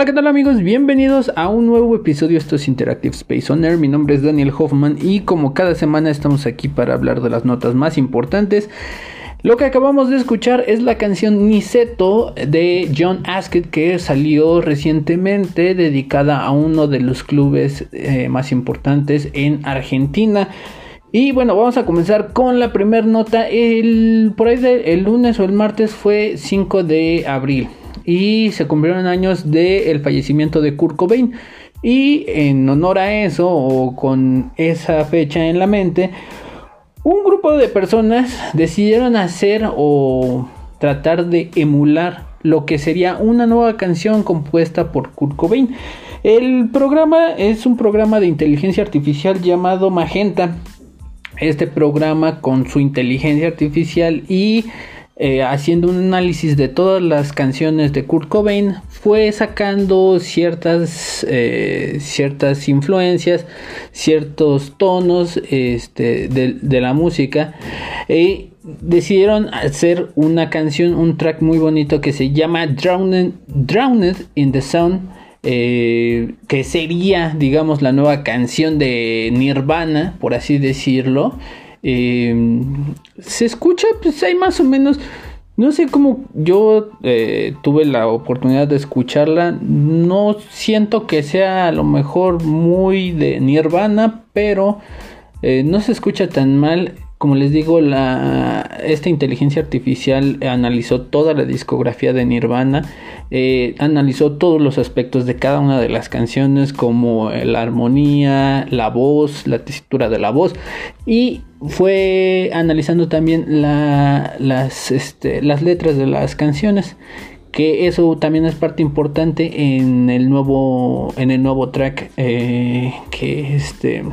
Hola, ¿qué tal amigos? Bienvenidos a un nuevo episodio de estos Interactive Space On Air. Mi nombre es Daniel Hoffman y como cada semana estamos aquí para hablar de las notas más importantes. Lo que acabamos de escuchar es la canción Niceto de John Askett que salió recientemente dedicada a uno de los clubes eh, más importantes en Argentina. Y bueno, vamos a comenzar con la primera nota. El, por ahí el lunes o el martes fue 5 de abril y se cumplieron años del fallecimiento de Kurt Cobain. Y en honor a eso, o con esa fecha en la mente, un grupo de personas decidieron hacer o tratar de emular lo que sería una nueva canción compuesta por Kurt Cobain. El programa es un programa de inteligencia artificial llamado Magenta. Este programa con su inteligencia artificial y eh, haciendo un análisis de todas las canciones de Kurt Cobain, fue sacando ciertas, eh, ciertas influencias, ciertos tonos este, de, la música. Y decidieron hacer una canción, un track muy bonito que se llama Drowned, in the Sun. Eh, que sería, digamos, la nueva canción de Nirvana, por así decirlo. Eh, se escucha, pues hay más o menos, no sé cómo yo eh, tuve la oportunidad de escucharla, no siento que sea a lo mejor muy de Nirvana, pero eh, no se escucha tan mal. Como les digo, la, esta inteligencia artificial analizó toda la discografía de Nirvana, eh, analizó todos los aspectos de cada una de las canciones, como la armonía, la voz, la tesitura de la voz, y fue analizando también las, este, las letras de las canciones que eso también es parte importante en el nuevo en el nuevo track eh, que este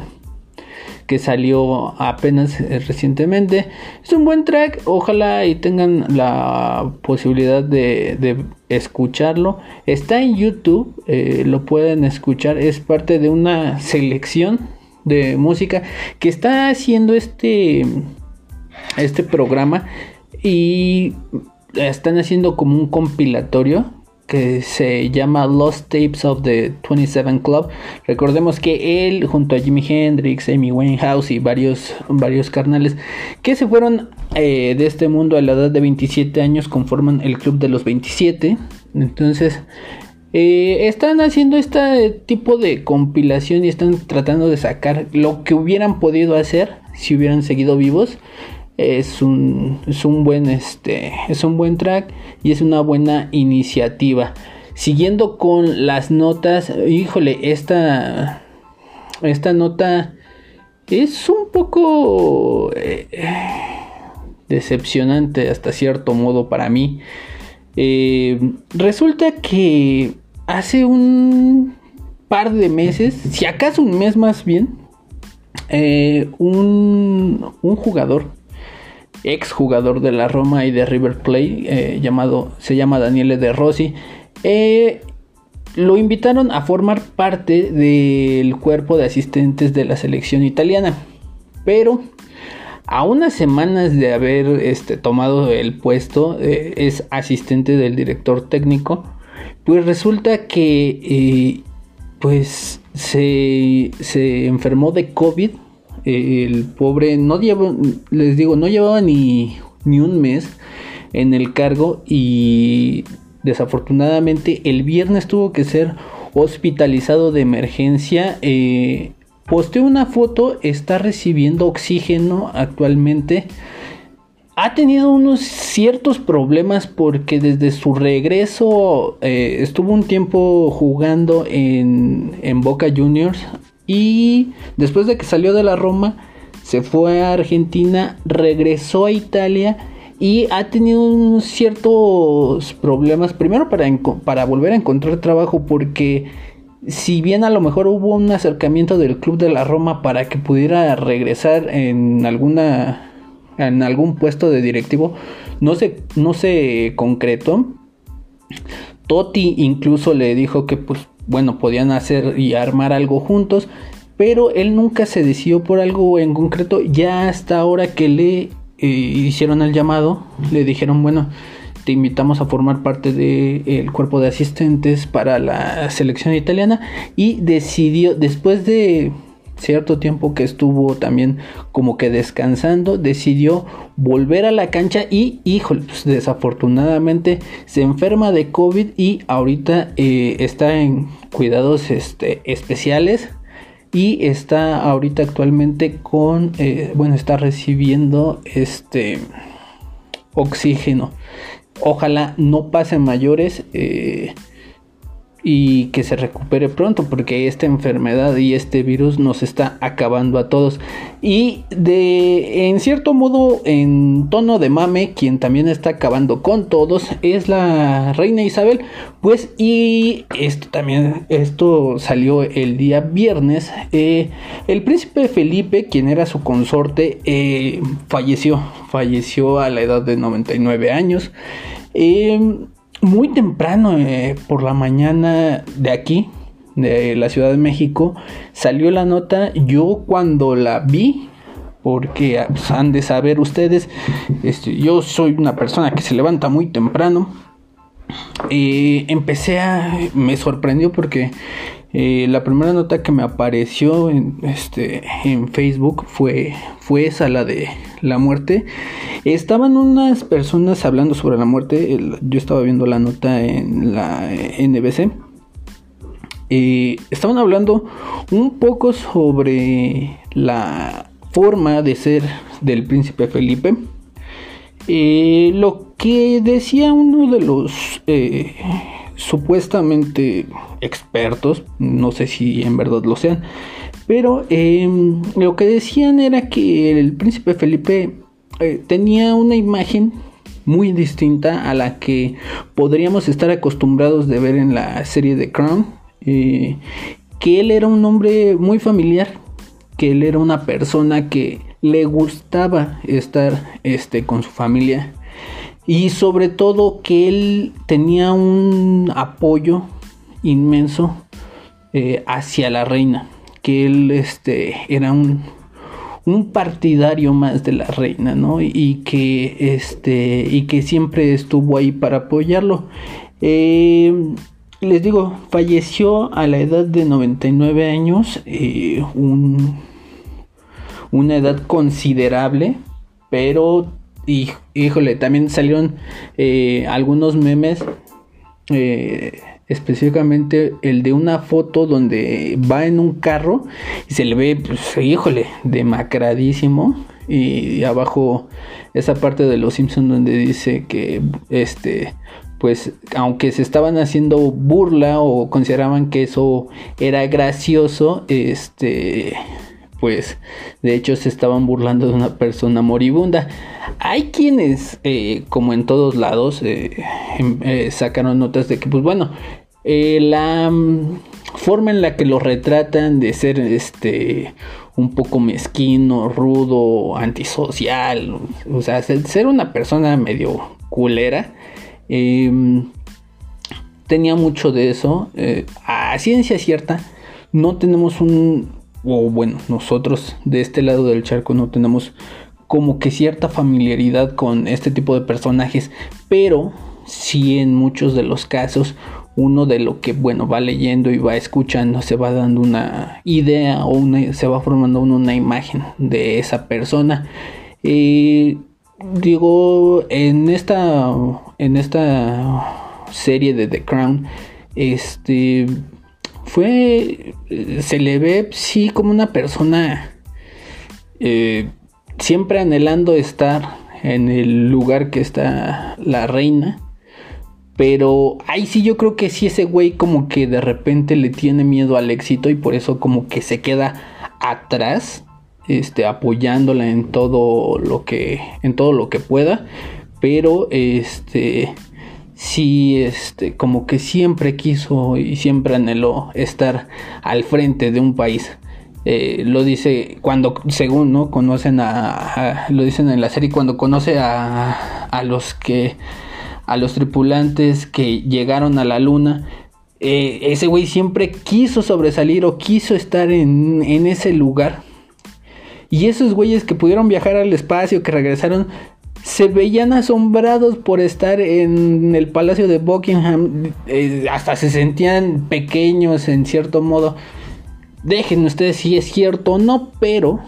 que salió apenas eh, recientemente. Es un buen track, ojalá y tengan la posibilidad de, escucharlo. Está en YouTube, eh, lo pueden escuchar, es parte de una selección de música que está haciendo este, este programa y están haciendo como un compilatorio que se llama Lost Tapes of the 27 Club. Recordemos que él, junto a Jimi Hendrix, Amy Winehouse y varios, varios carnales que se fueron eh, de este mundo a la edad de 27 años, conforman el Club de los 27. Entonces, eh, están haciendo este tipo de compilación y están tratando de sacar lo que hubieran podido hacer si hubieran seguido vivos. Es un, es un buen este es un buen track y es una buena iniciativa. Siguiendo con las notas híjole esta esta nota es un poco eh, decepcionante hasta cierto modo para mí eh, resulta que hace un par de meses si acaso un mes más bien eh, un, jugador ex jugador de la Roma y de River Plate, eh, llamado, se llama Daniele De Rossi, lo invitaron a formar parte del cuerpo de asistentes de la selección italiana. Pero a unas semanas de haber este, tomado el puesto, eh, es asistente del director técnico, pues resulta que pues se, se enfermó de COVID el pobre no les digo, no llevaba ni, ni un mes en el cargo y desafortunadamente el viernes tuvo que ser hospitalizado de emergencia. Eh, posteó una foto, está recibiendo oxígeno actualmente. Ha tenido unos ciertos problemas porque desde su regreso eh, estuvo un tiempo jugando en, en Boca Juniors. Y después de que salió de la Roma, se fue a Argentina, regresó a Italia y ha tenido ciertos problemas. Primero para, para volver a encontrar trabajo porque si bien a lo mejor hubo un acercamiento del club de la Roma para que pudiera regresar en alguna en algún puesto de directivo, no se, no se concretó. Totti incluso le dijo que pues bueno, podían hacer y armar algo juntos, pero él nunca se decidió por algo en concreto, ya hasta ahora que le eh, hicieron el llamado, le dijeron, bueno, te invitamos a formar parte del cuerpo de asistentes para la selección italiana y decidió, después de cierto tiempo que estuvo también como que descansando, decidió volver a la cancha y, híjole, pues desafortunadamente se enferma de COVID y ahorita eh, está en cuidados este, especiales y está ahorita actualmente con, eh, bueno, está recibiendo este oxígeno. Ojalá no pasen mayores. Eh, y que se recupere pronto porque esta enfermedad y este virus nos está acabando a todos. Y de en cierto modo en tono de mame quien también está acabando con todos es la reina Isabel. Pues y esto también esto salió el día viernes. Eh, el príncipe Felipe quien era su consorte eh, falleció falleció a la edad de 99 años. Eh, muy temprano eh, por la mañana de aquí, de la Ciudad de México, salió la nota. Yo cuando la vi, porque pues, han de saber ustedes, este, yo soy una persona que se levanta muy temprano. y empecé a. Me sorprendió porque eh, la primera nota que me apareció en, este, en Facebook fue, fue esa, la de la muerte. Estaban unas personas hablando sobre la muerte. yo estaba viendo la nota en la NBC. Eh, estaban hablando un poco sobre la forma de ser del príncipe Felipe. Eh, lo que decía uno de los supuestamente expertos, no sé si en verdad lo sean, pero em, lo que decían era que el príncipe Felipe eh, tenía una imagen muy distinta a la que podríamos estar acostumbrados de ver en la serie de Crown, eh, que él era un hombre muy familiar, que él era una persona que le gustaba estar este, con su familia y sobre todo que él tenía un apoyo inmenso eh, hacia la reina, que él este, era un, un partidario más de la reina, ¿no? Y que, este, y que siempre estuvo ahí para apoyarlo. Eh, les digo, falleció a la edad de 99 años, eh, una edad considerable, pero y híjole, también salieron eh, algunos memes. Eh, específicamente el de una foto donde va en un carro y se le ve, pues, híjole, demacradísimo. Y abajo esa parte de los Simpsons donde dice que este pues aunque se estaban haciendo burla o consideraban que eso era gracioso, este pues de hecho se estaban burlando de una persona moribunda. Hay quienes, eh, como en todos lados, eh, em, eh, sacaron notas de que, pues bueno, la mm, forma en la que lo retratan de ser este un poco mezquino, rudo, antisocial, o sea, ser una persona medio culera, em, tenía mucho de eso. a ciencia cierta, no tenemos un, o bueno, nosotros de este lado del charco no tenemos como que cierta familiaridad con este tipo de personajes, pero sí en muchos de los casos uno de lo que bueno va leyendo y va escuchando se va dando una idea o una, se va formando una imagen de esa persona. Eh, digo, en esta, en esta serie de The Crown, este fue, se le ve sí como una persona eh, siempre anhelando estar en el lugar que está la reina. Pero ahí sí yo creo que sí ese güey como que de repente le tiene miedo al éxito y por eso como que se queda atrás, este apoyándola en todo lo que en todo lo que pueda, pero este sí este como que siempre quiso y siempre anheló estar al frente de un país. Eh, lo dice cuando, según, ¿no? Conocen a, lo dicen en la serie, cuando conoce a, a los que, a los tripulantes que llegaron a la luna, eh, ese güey siempre quiso sobresalir o quiso estar en, en ese lugar. Y esos güeyes que pudieron viajar al espacio, que regresaron, se veían asombrados por estar en el palacio de Buckingham, eh, hasta se sentían pequeños en cierto modo. Dejen ustedes si es cierto o no, pero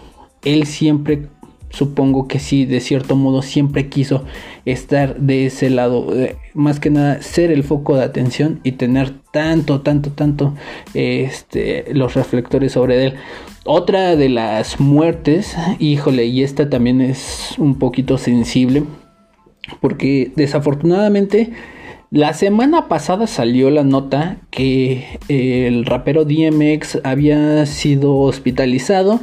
él siempre supongo que sí, de cierto modo siempre quiso estar de ese lado, eh, más que nada ser el foco de atención y tener tanto, tanto, tanto este, los reflectores sobre él. Otra de las muertes, híjole, y esta también es un poquito sensible, porque desafortunadamente la semana pasada salió la nota que el rapero DMX había sido hospitalizado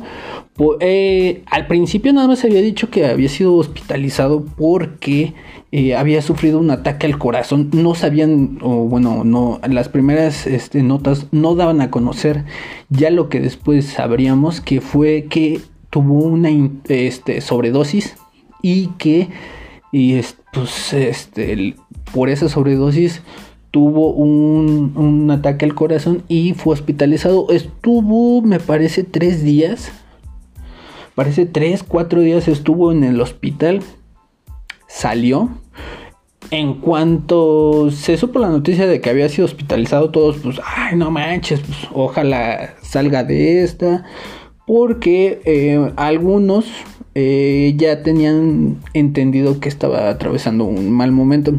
eh, al principio nada más había dicho que había sido hospitalizado porque eh, había sufrido un ataque al corazón. No sabían, o bueno, no, las primeras este, notas no daban a conocer ya lo que después sabríamos que fue que tuvo una este, sobredosis y que y pues, este, por esa sobredosis tuvo un ataque al corazón y fue hospitalizado. Estuvo, me parece, tres días Parece 3, 4 días estuvo en el hospital. Salió. En cuanto se supo la noticia de que había sido hospitalizado, todos, pues, ay, no manches, pues, ojalá salga de esta. Porque eh, algunos eh, ya tenían entendido que estaba atravesando un mal momento.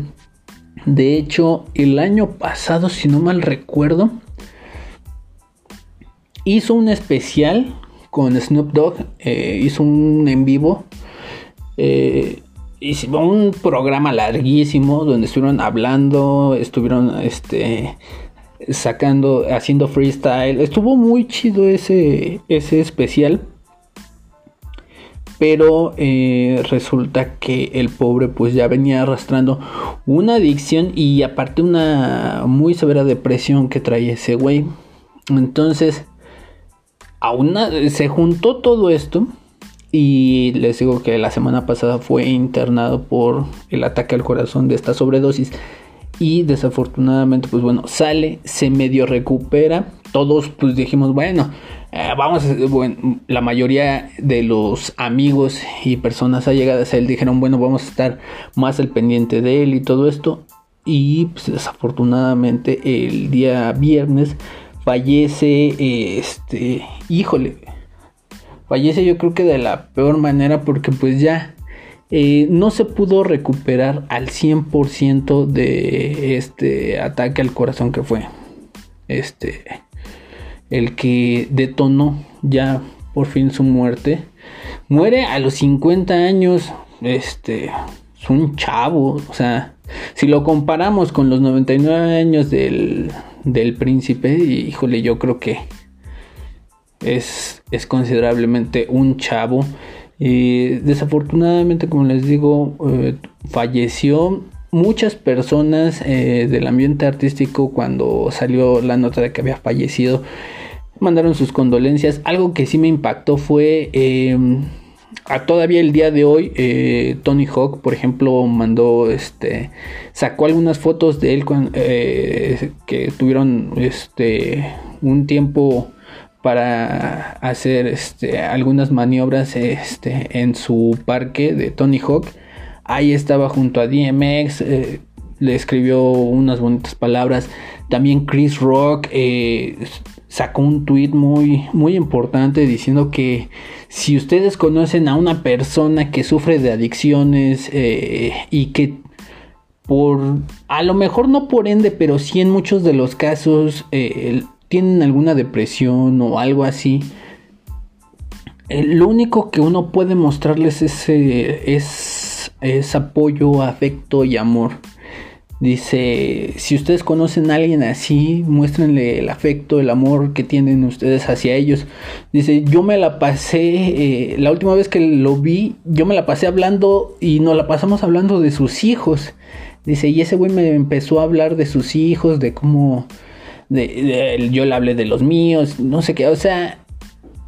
De hecho, el año pasado, si no mal recuerdo, hizo un especial con Snoop Dogg, eh, hizo un en vivo. Eh, un programa larguísimo donde estuvieron hablando, estuvieron este sacando, haciendo freestyle. Estuvo muy chido ese, ese especial. Pero eh, resulta que el pobre pues ya venía arrastrando una adicción y aparte una muy severa depresión que traía ese güey. Entonces aún se juntó todo esto y les digo que la semana pasada fue internado por el ataque al corazón de esta sobredosis y desafortunadamente pues bueno sale se medio recupera. Todos pues dijimos bueno eh, vamos bueno, la mayoría de los amigos y personas allegadas a él dijeron bueno vamos a estar más al pendiente de él y todo esto y pues desafortunadamente el día viernes fallece, este, híjole, fallece yo creo que de la peor manera porque pues ya eh, no se pudo recuperar al 100% de este ataque al corazón que fue este el que detonó ya por fin su muerte. Muere a los 50 años este es un chavo o sea si lo comparamos con los 99 años del del príncipe. Y híjole, yo creo que es, es considerablemente un chavo. Y desafortunadamente, como les digo, eh, falleció muchas personas eh, del ambiente artístico cuando salió la nota de que había fallecido. Mandaron sus condolencias. Algo que sí me impactó fue em, a todavía el día de hoy eh, Tony Hawk por ejemplo mandó este sacó algunas fotos de él eh, que tuvieron este un tiempo para hacer este, algunas maniobras este, en su parque de Tony Hawk. Ahí estaba junto a DMX eh, le escribió unas bonitas palabras. También Chris Rock sacó un tweet muy, muy importante diciendo que si ustedes conocen a una persona que sufre de adicciones eh, y que por, a lo mejor no por ende, pero sí en muchos de los casos eh, tienen alguna depresión o algo así, eh, lo único que uno puede mostrarles es, es, es apoyo, afecto y amor. Dice, si ustedes conocen a alguien así, muéstrenle el afecto, el amor que tienen ustedes hacia ellos. Dice, yo me la pasé, eh, la última vez que lo vi, yo me la pasé hablando y nos la pasamos hablando de sus hijos. Dice, y ese güey me empezó a hablar de sus hijos, de cómo, de, yo le hablé de los míos, no sé qué, o sea,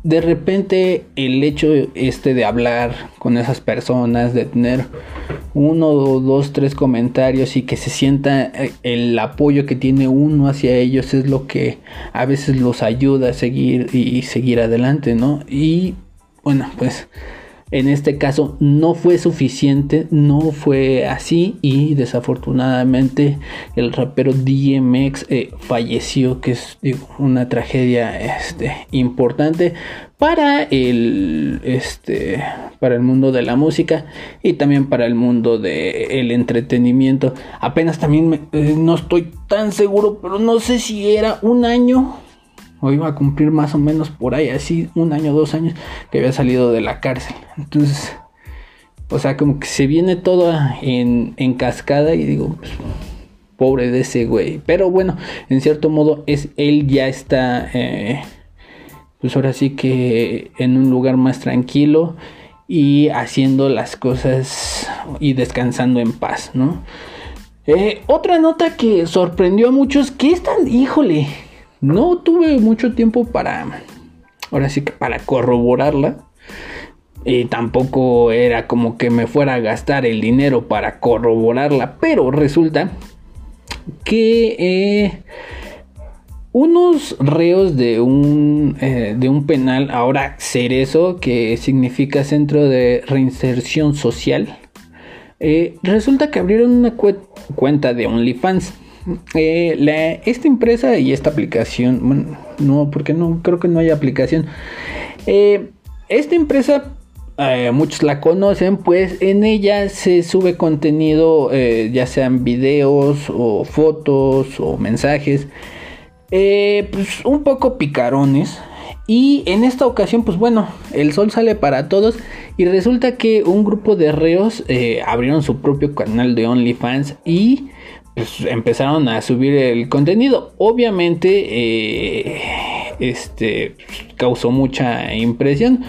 de repente el hecho este de hablar con esas personas, de tener uno, dos, tres comentarios y que se sienta eh, el apoyo que tiene uno hacia ellos es lo que a veces los ayuda a seguir y seguir adelante, ¿no? Y bueno, pues En este caso no fue suficiente, no fue así y desafortunadamente el rapero DMX eh, falleció, que es una tragedia este, importante para el, este, para el mundo de la música y también para el mundo del entretenimiento. Apenas también eh, no estoy tan seguro, pero no sé si era un año o iba a cumplir más o menos por ahí, así un año, dos años que había salido de la cárcel. Entonces, o sea, como que se viene todo en, en cascada y digo, pues, pobre de ese güey. Pero bueno, en cierto modo, es él ya está, eh, pues ahora sí que en un lugar más tranquilo y haciendo las cosas y descansando en paz, ¿no? Eh, otra nota que sorprendió a muchos, que es tan, híjole, no tuve mucho tiempo para, ahora sí que para corroborarla. Y tampoco era como que me fuera a gastar el dinero para corroborarla. Pero resulta que eh, unos reos de un, eh, de un penal, ahora Cerezo, que significa Centro de Reinserción Social, eh, resulta que abrieron una cuenta de OnlyFans. Eh, esta empresa y esta aplicación, bueno, no, porque no creo que no hay aplicación. Eh, esta empresa, eh, muchos la conocen, pues en ella se sube contenido, ya sean videos o fotos o mensajes, pues un poco picarones. Y en esta ocasión, pues bueno, el sol sale para todos y resulta que un grupo de reos abrieron su propio canal de OnlyFans y pues, empezaron a subir el contenido. Obviamente, eh, este causó mucha impresión.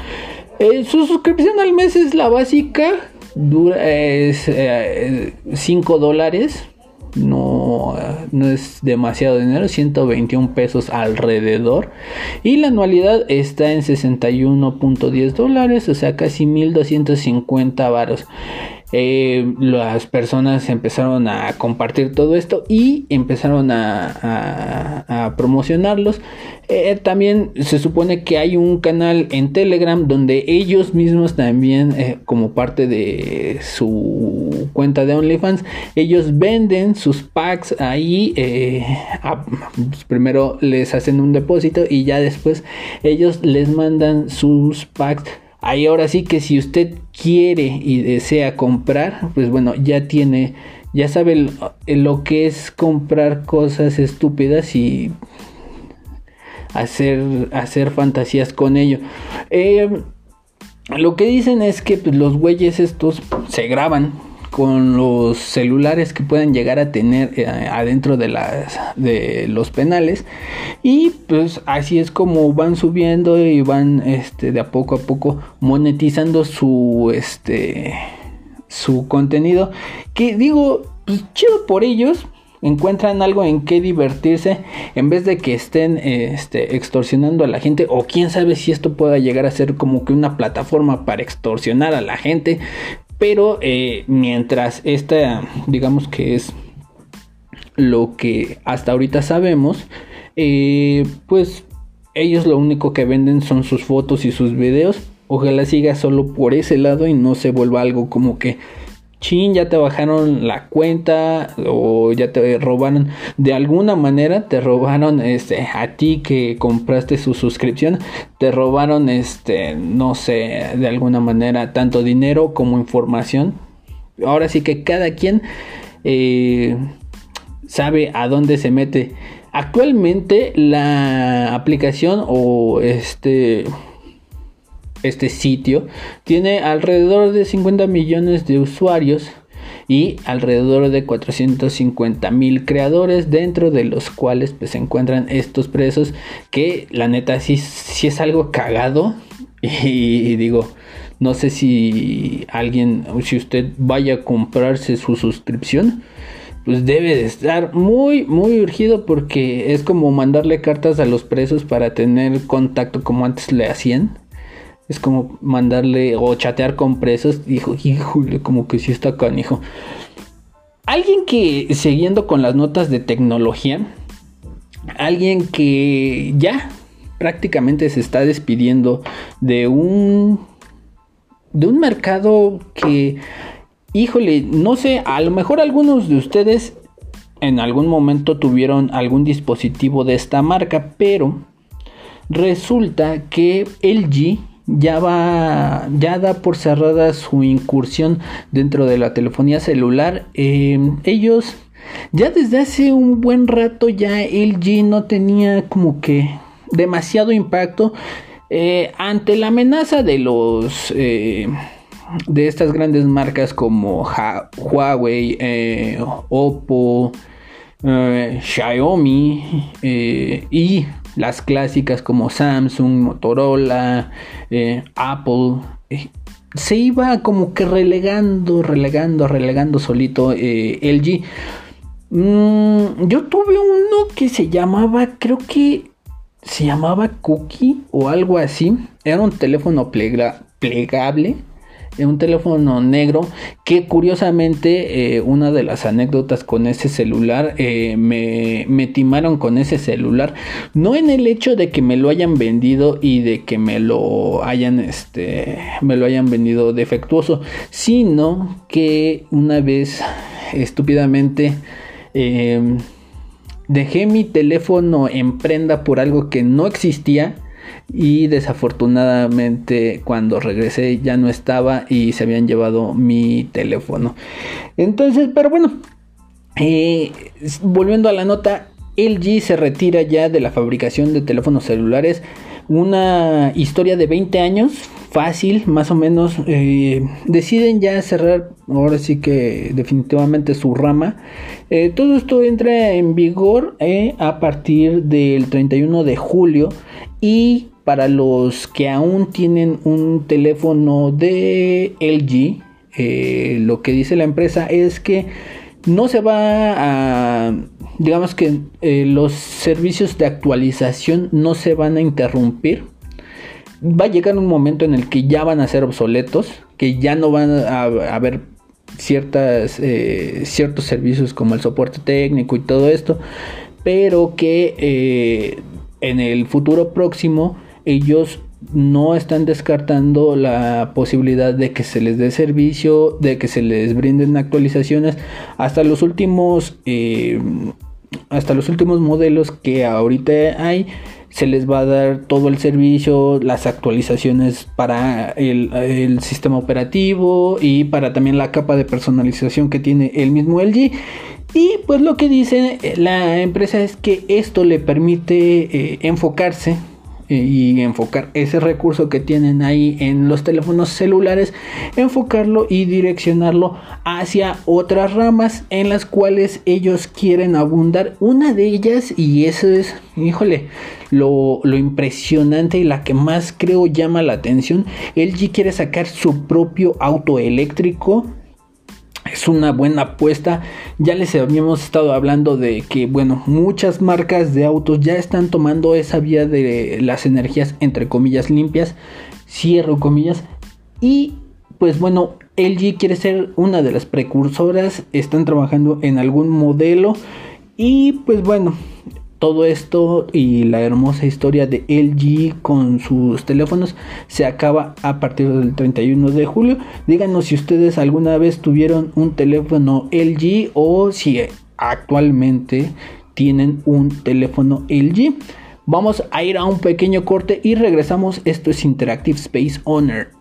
Eh, su suscripción al mes es la básica, dura, es 5 eh, dólares. No, no es demasiado dinero, 121 pesos alrededor. Y la anualidad está en 61.10 dólares, o sea, casi 1250 varos. Eh, las personas empezaron a compartir todo esto y empezaron a, promocionarlos. Eh, también se supone que hay un canal en Telegram donde ellos mismos también, eh, como parte de su cuenta de OnlyFans, ellos venden sus packs ahí. Pues primero les hacen un depósito y ya después ellos les mandan sus packs Ahí ahora sí que si usted quiere y desea comprar, pues bueno, ya tiene, ya sabe lo que es comprar cosas estúpidas y hacer, hacer fantasías con ello. Eh, lo que dicen es que pues, los güeyes estos se graban con los celulares que pueden llegar a tener eh, adentro de, las, de los penales. Y pues así es como van subiendo y van este de a poco a poco monetizando su este su contenido. Que digo pues chido por ellos. Encuentran algo en que divertirse. En vez de que estén este, extorsionando a la gente. O quién sabe si esto pueda llegar a ser como que una plataforma para extorsionar a la gente pero eh, mientras esta, digamos que es lo que hasta ahorita sabemos, eh, pues ellos lo único que venden son sus fotos y sus videos. Ojalá siga solo por ese lado y no se vuelva algo como que chin, ya te bajaron la cuenta o ya te robaron de alguna manera, te robaron este a ti que compraste su suscripción, te robaron este, no sé, de alguna manera tanto dinero como información. Ahora sí que cada quien eh, sabe a dónde se mete. Actualmente la aplicación o este este sitio tiene alrededor de 50 millones de usuarios y alrededor de 450 mil creadores dentro de los cuales pues, se encuentran estos presos que la neta sí, sí es algo cagado. Y, digo no sé si alguien si usted vaya a comprarse su suscripción pues debe de estar muy muy urgido porque es como mandarle cartas a los presos para tener contacto como antes le hacían es como mandarle o chatear con presos. Dijo, híjole, como que sí está canijo. Alguien que, siguiendo con las notas de tecnología, alguien que ya prácticamente se está despidiendo de un de un mercado que, híjole, no sé, a lo mejor algunos de ustedes en algún momento tuvieron algún dispositivo de esta marca, pero resulta que LG ya va, ya da por cerrada su incursión dentro de la telefonía celular. Em, ellos ya desde hace un buen rato ya LG no tenía como que demasiado impacto eh, ante la amenaza de los eh, de estas grandes marcas como Huawei, eh, Oppo, Xiaomi y las clásicas como Samsung, Motorola, Apple se iba como que relegando, relegando, relegando solito LG. Mm, yo tuve uno que se llamaba, creo que se llamaba Cookie o algo así. Era un teléfono plegable. Un teléfono negro que curiosamente eh, una de las anécdotas con ese celular eh, me, me, timaron con ese celular no en el hecho de que me lo hayan vendido y de que me lo hayan este me lo hayan vendido defectuoso sino que una vez estúpidamente eh, dejé mi teléfono en prenda por algo que no existía y desafortunadamente cuando regresé ya no estaba y se habían llevado mi teléfono. Entonces, pero bueno, eh, volviendo a la nota, LG se retira ya de la fabricación de teléfonos celulares. Una historia de 20 años, fácil, más o menos. Eh, deciden ya cerrar, ahora sí que definitivamente su rama. Eh, todo esto entra en vigor a partir del 31 de julio y para los que aún tienen un teléfono de LG, lo que dice la empresa es que no se va a, digamos que los servicios de actualización no se van a interrumpir. Va a llegar un momento en el que ya van a ser obsoletos, que ya no van a, haber ciertas, eh, ciertos servicios como el soporte técnico y todo esto, pero que eh, en el futuro próximo ellos no están descartando la posibilidad de que se les dé servicio, de que se les brinden actualizaciones hasta los últimos eh, hasta los últimos modelos que ahorita hay se les va a dar todo el servicio, las actualizaciones para el, sistema operativo y para también la capa de personalización que tiene el mismo LG. Y pues lo que dice la empresa es que esto le permite eh, enfocarse y enfocar ese recurso que tienen ahí en los teléfonos celulares, enfocarlo y direccionarlo hacia otras ramas en las cuales ellos quieren abundar. Una de ellas, y eso es, híjole, lo, lo impresionante y la que más creo llama la atención, LG quiere sacar su propio auto eléctrico es una buena apuesta. Ya les habíamos estado hablando de que, bueno, muchas marcas de autos ya están tomando esa vía de las energías entre comillas limpias, cierro comillas, y pues bueno, LG quiere ser una de las precursoras, están trabajando en algún modelo y pues bueno, todo esto y la hermosa historia de LG con sus teléfonos se acaba a partir del 31 de julio. Díganos si ustedes alguna vez tuvieron un teléfono LG o si actualmente tienen un teléfono LG. Vamos a ir a un pequeño corte y regresamos. Esto es Interactive Space Owner.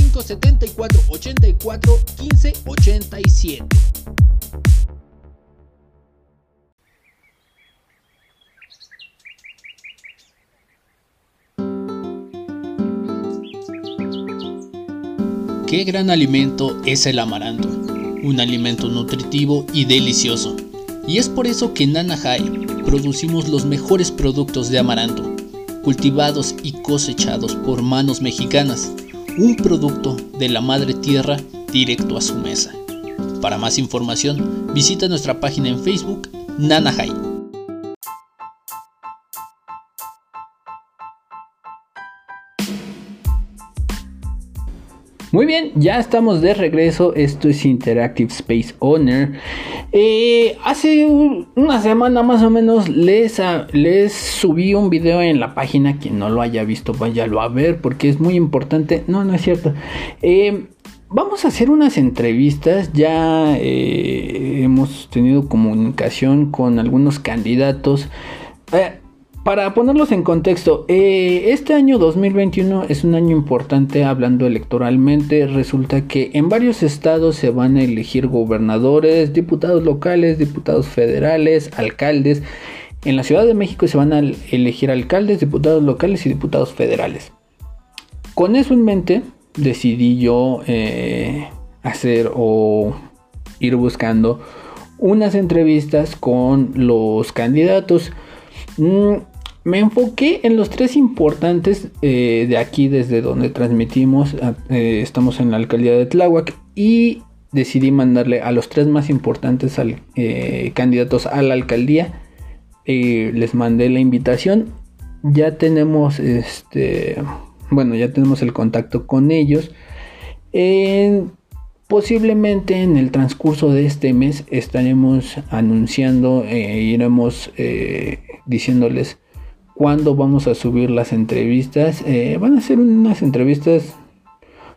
74 84 15 87. Qué gran alimento es el amaranto, un alimento nutritivo y delicioso. Y es por eso que en Nana producimos los mejores productos de amaranto cultivados y cosechados por manos mexicanas, un producto de la madre tierra directo a su mesa. Para más información, visita nuestra página en Facebook, Nanahai. Muy bien, ya estamos de regreso. Esto es Interactive Space Owner. Eh, hace una semana más o menos les, les subí un video en la página. Quien no lo haya visto, váyalo a ver porque es muy importante. No, no es cierto. Eh, vamos a hacer unas entrevistas. Ya eh, hemos tenido comunicación con algunos candidatos. Para ponerlos en contexto, eh, este año 2021 es un año importante hablando electoralmente. Resulta que en varios estados se van a elegir gobernadores, diputados locales, diputados federales, alcaldes. En la Ciudad de México se van a elegir alcaldes, diputados locales y diputados federales. Con eso en mente, decidí yo eh, hacer o ir buscando unas entrevistas con los candidatos. Mm, me enfoqué en los tres importantes eh, de aquí desde donde transmitimos. Eh, estamos en la alcaldía de Tláhuac y decidí mandarle a los tres más importantes eh, candidatos a la alcaldía. les mandé la invitación. Ya tenemos este, bueno, ya tenemos el contacto con ellos. posiblemente en el transcurso de este mes estaremos anunciando, iremos diciéndoles cuándo vamos a subir las entrevistas. Eh, van a ser unas entrevistas,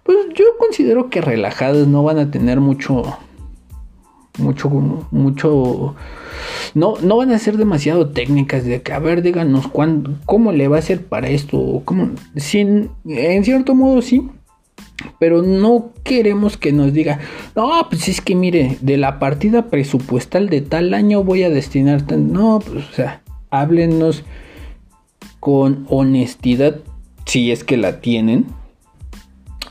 pues yo considero que relajadas, no van a tener mucho, mucho, mucho, no, no van a ser demasiado técnicas de que, a ver, díganos cuándo, cómo le va a hacer para esto, cómo, sin, en cierto modo sí. Pero no queremos que nos diga, no, pues es que mire, de la partida presupuestal de tal año voy a destinar, no, pues, o sea, háblenos con honestidad, si es que la tienen.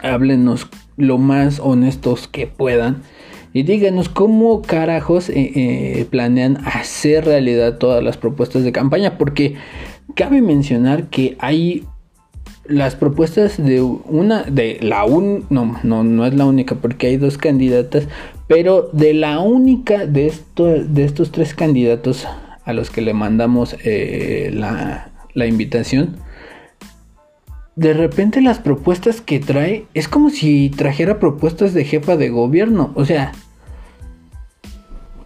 Háblenos lo más honestos que puedan. Y díganos cómo carajos eh, eh, planean hacer realidad todas las propuestas de campaña. Porque cabe mencionar que hay las propuestas de una, de la un, no, no, no es la única porque hay dos candidatas. Pero de la única de, esto, de estos tres candidatos a los que le mandamos eh, la, la invitación, de repente las propuestas que trae es como si trajera propuestas de jefa de gobierno. O sea,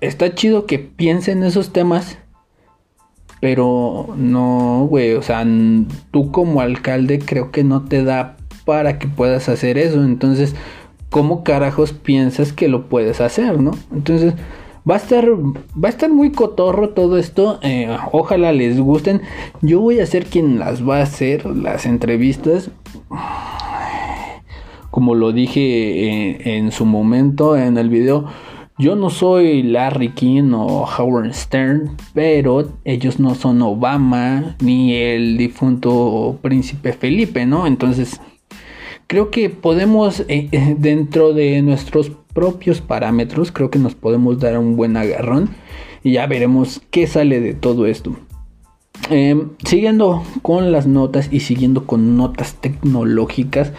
está chido que piense en esos temas, pero no, güey, o sea, tú como alcalde creo que no te da para que puedas hacer eso. Entonces, ¿cómo carajos piensas que lo puedes hacer, no? Entonces, Va a estar, va a estar muy cotorro todo esto. Eh, ojalá les gusten. Yo voy a ser quien las va a hacer, las entrevistas. Como lo dije en, su momento en el video. Yo no soy Larry King o Howard Stern, pero ellos no son Obama ni el difunto príncipe Felipe, ¿no? Entonces, creo que podemos, eh, eh, dentro de nuestros propios parámetros, creo que nos podemos dar un buen agarrón y ya veremos qué sale de todo esto. Em, siguiendo con las notas y siguiendo con notas tecnológicas,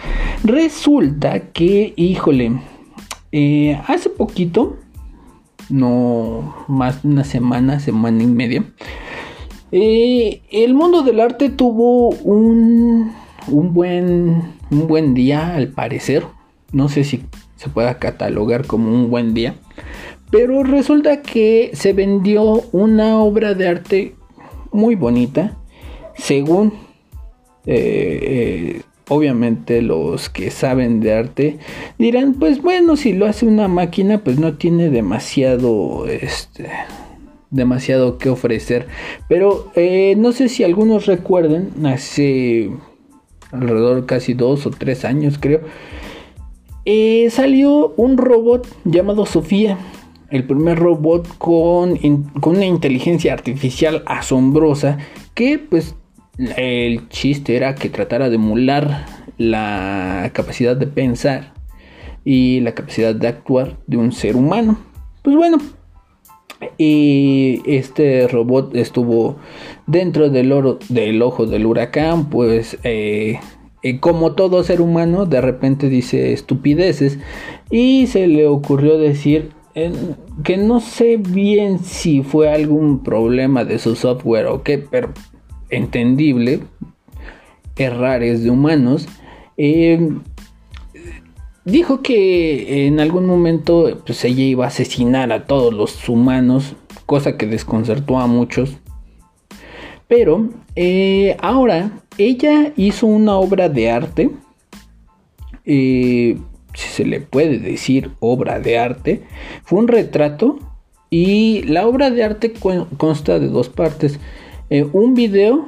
resulta que, híjole, eh, hace poquito, no más de una semana, semana y media, el mundo del arte tuvo un, un, buen, un buen día, al parecer. No sé si se pueda catalogar como un buen día. Pero resulta que se vendió una obra de arte muy bonita. Según, eh, eh, obviamente los que saben de arte dirán, pues bueno, si lo hace una máquina, pues no tiene demasiado, este, demasiado que ofrecer. Pero eh, no sé si algunos recuerden, hace alrededor casi dos o tres años creo, eh, salió un robot llamado Sofía. El primer robot con, con una inteligencia artificial asombrosa que pues el chiste era que tratara de emular la capacidad de pensar y la capacidad de actuar de un ser humano. Pues bueno, y este robot estuvo dentro del, oro, del ojo del huracán, pues eh, eh, como todo ser humano de repente dice estupideces y se le ocurrió decir que no sé bien si fue algún problema de su software o qué, pero entendible, errores de humanos. Eh, dijo que en algún momento pues, ella iba a asesinar a todos los humanos, cosa que desconcertó a muchos. Pero eh, ahora ella hizo una obra de arte. Eh, si se le puede decir obra de arte, fue un retrato y la obra de arte consta de dos partes. Eh, un video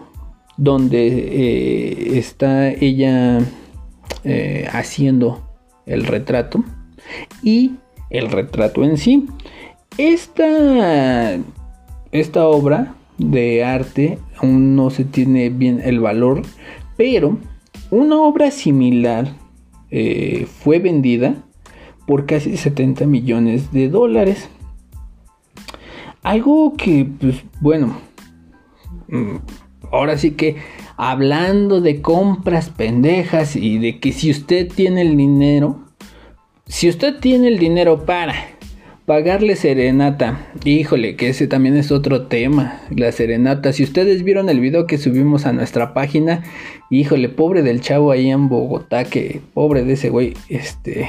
donde eh, está ella eh, haciendo el retrato y el retrato en sí. Esta, esta obra de arte aún no se tiene bien el valor, pero una obra similar eh, fue vendida por casi 70 millones de dólares. Algo que, pues bueno, mm, ahora sí que hablando de compras pendejas y de que si usted tiene el dinero, si usted tiene el dinero para pagarle serenata, híjole, que ese también es otro tema, la serenata. Si ustedes vieron el video que subimos a nuestra página, híjole, pobre del chavo ahí en Bogotá, que pobre de ese güey, este,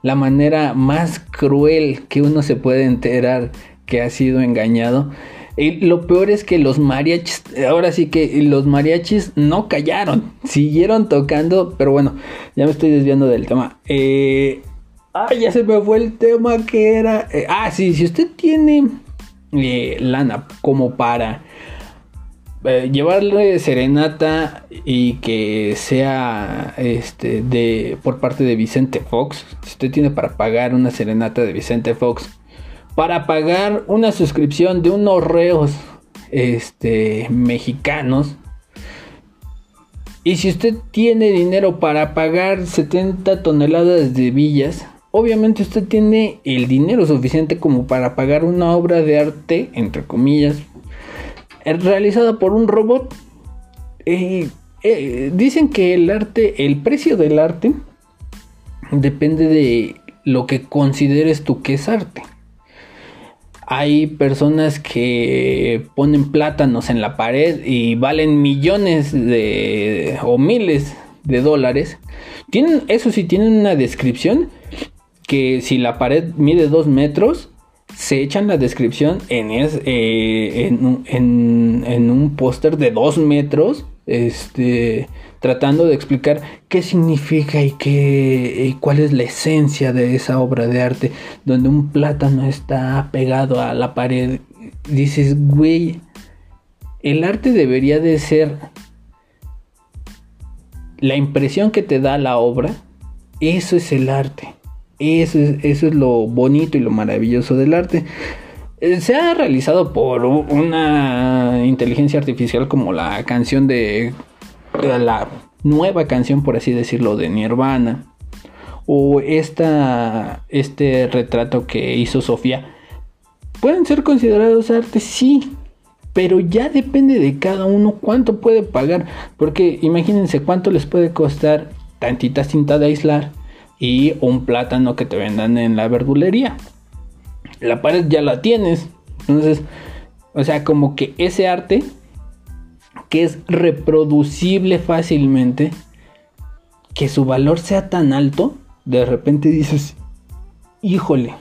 la manera más cruel que uno se puede enterar que ha sido engañado. Lo peor es que los mariachis, ahora sí que los mariachis no callaron, siguieron tocando, pero bueno, ya me estoy desviando del tema. Eh, Ah, ya se me fue el tema que era. Eh, ah, sí, si usted tiene eh, lana como para eh, llevarle serenata y que sea este de por parte de Vicente Fox. Si usted tiene para pagar una serenata de Vicente Fox, para pagar una suscripción de unos reos este mexicanos. Y si usted tiene dinero para pagar 70 toneladas de villas, obviamente usted tiene el dinero suficiente como para pagar una obra de arte, entre comillas, eh, realizada por un robot. Eh, eh, dicen que el arte, el precio del arte, depende de lo que consideres tú que es arte. Hay personas que ponen plátanos en la pared y valen millones de o miles de dólares. Tienen, eso sí, tienen una descripción que si la pared mide 2 metros, se echan la descripción en, eh, en, un póster de 2 metros, este, tratando de explicar qué significa y, qué, cuál es la esencia de esa obra de arte, donde un plátano está pegado a la pared. Dices, güey, el arte debería de ser la impresión que te da la obra, eso es el arte. Eso es, lo bonito y lo maravilloso del arte. Eh, se ha realizado por una inteligencia artificial como la canción de, la nueva canción, por así decirlo, de Nirvana. O esta, este retrato que hizo Sofía. ¿Pueden ser considerados arte? Sí. Pero ya depende de cada uno cuánto puede pagar. Porque imagínense cuánto les puede costar tantita cinta de aislar y un plátano que te vendan en la verdulería. La pared ya la tienes. Entonces, o sea, como que ese arte que es reproducible fácilmente, que su valor sea tan alto, de repente dices, híjole.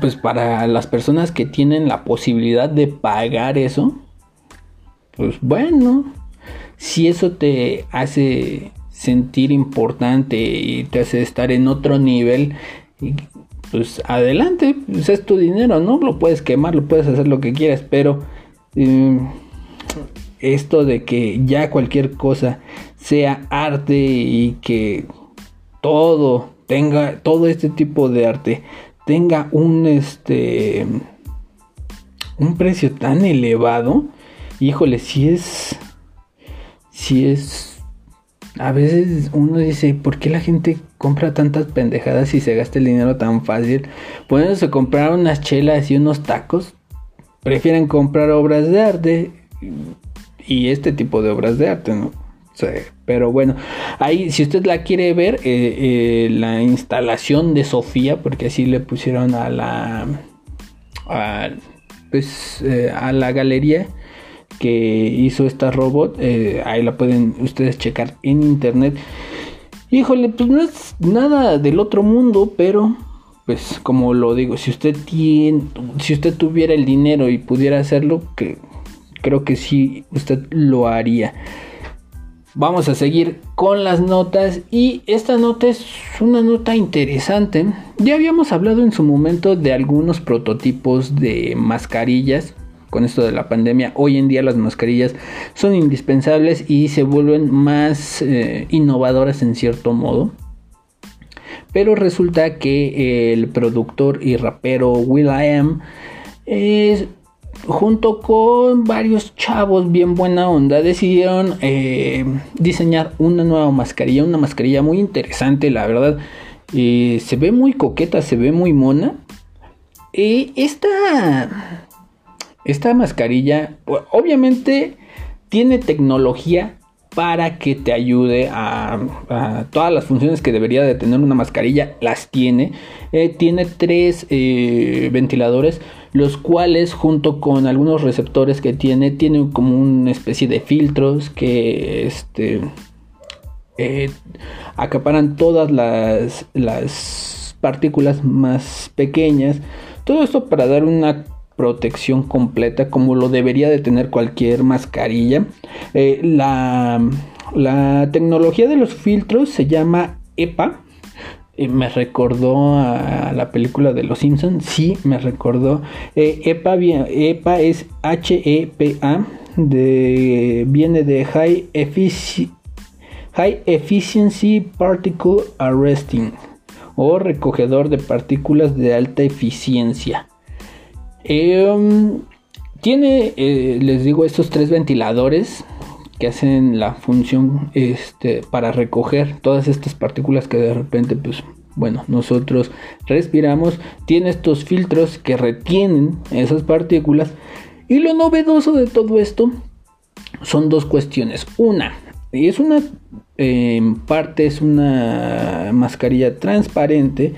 Pues para las personas que tienen la posibilidad de pagar eso, pues bueno, si eso te hace sentir importante y te hace estar en otro nivel, pues adelante, pues es tu dinero, ¿no? Lo puedes quemar, lo puedes hacer lo que quieras, pero em, esto de que ya cualquier cosa sea arte y que todo tenga, todo este tipo de arte tenga un este un precio tan elevado, híjole, si es si es a veces uno dice, ¿por qué la gente compra tantas pendejadas y se gasta el dinero tan fácil? Poniéndose comprar unas chelas y unos tacos, prefieren comprar obras de arte y este tipo de obras de arte, ¿no? pero bueno, ahí si usted la quiere ver, eh, eh, la instalación de Sofía, porque así le pusieron a la, pues, eh, a la galería que hizo esta robot, ahí la pueden ustedes checar en internet. Híjole, pues no es nada del otro mundo, pero pues como lo digo, si usted tiene, si usted tuviera el dinero y pudiera hacerlo, que creo que sí usted lo haría. Vamos a seguir con las notas y esta nota es una nota interesante. Ya habíamos hablado en su momento de algunos prototipos de mascarillas. Con esto de la pandemia, hoy en día las mascarillas son indispensables y se vuelven más eh, innovadoras en cierto modo. Pero resulta que el productor y rapero Will.i.am es junto con varios chavos bien buena onda, decidieron eh, diseñar una nueva mascarilla, una mascarilla muy interesante, la verdad. Eh, se ve muy coqueta, se ve muy mona. Y esta, esta mascarilla, obviamente, tiene tecnología para que te ayude a, todas las funciones que debería de tener una mascarilla, las tiene. Eh, tiene tres ventiladores los cuales junto con algunos receptores que tiene, tienen como una especie de filtros que este, eh, acaparan todas las, las partículas más pequeñas. Todo esto para dar una protección completa como lo debería de tener cualquier mascarilla. Eh, la, la tecnología de los filtros se llama EPA me recordó a la película de Los Simpsons. Sí, me recordó. Eh, EPA, EPA es H-E-P-A. Viene de High, High Efficiency Particle Arresting o recogedor de partículas de alta eficiencia. Em, tiene, eh, les digo, estos tres ventiladores que hacen la función este, para recoger todas estas partículas que de repente, pues, bueno, nosotros respiramos. Tiene estos filtros que retienen esas partículas. Y lo novedoso de todo esto son dos cuestiones. Una, y es una, en parte es una mascarilla transparente.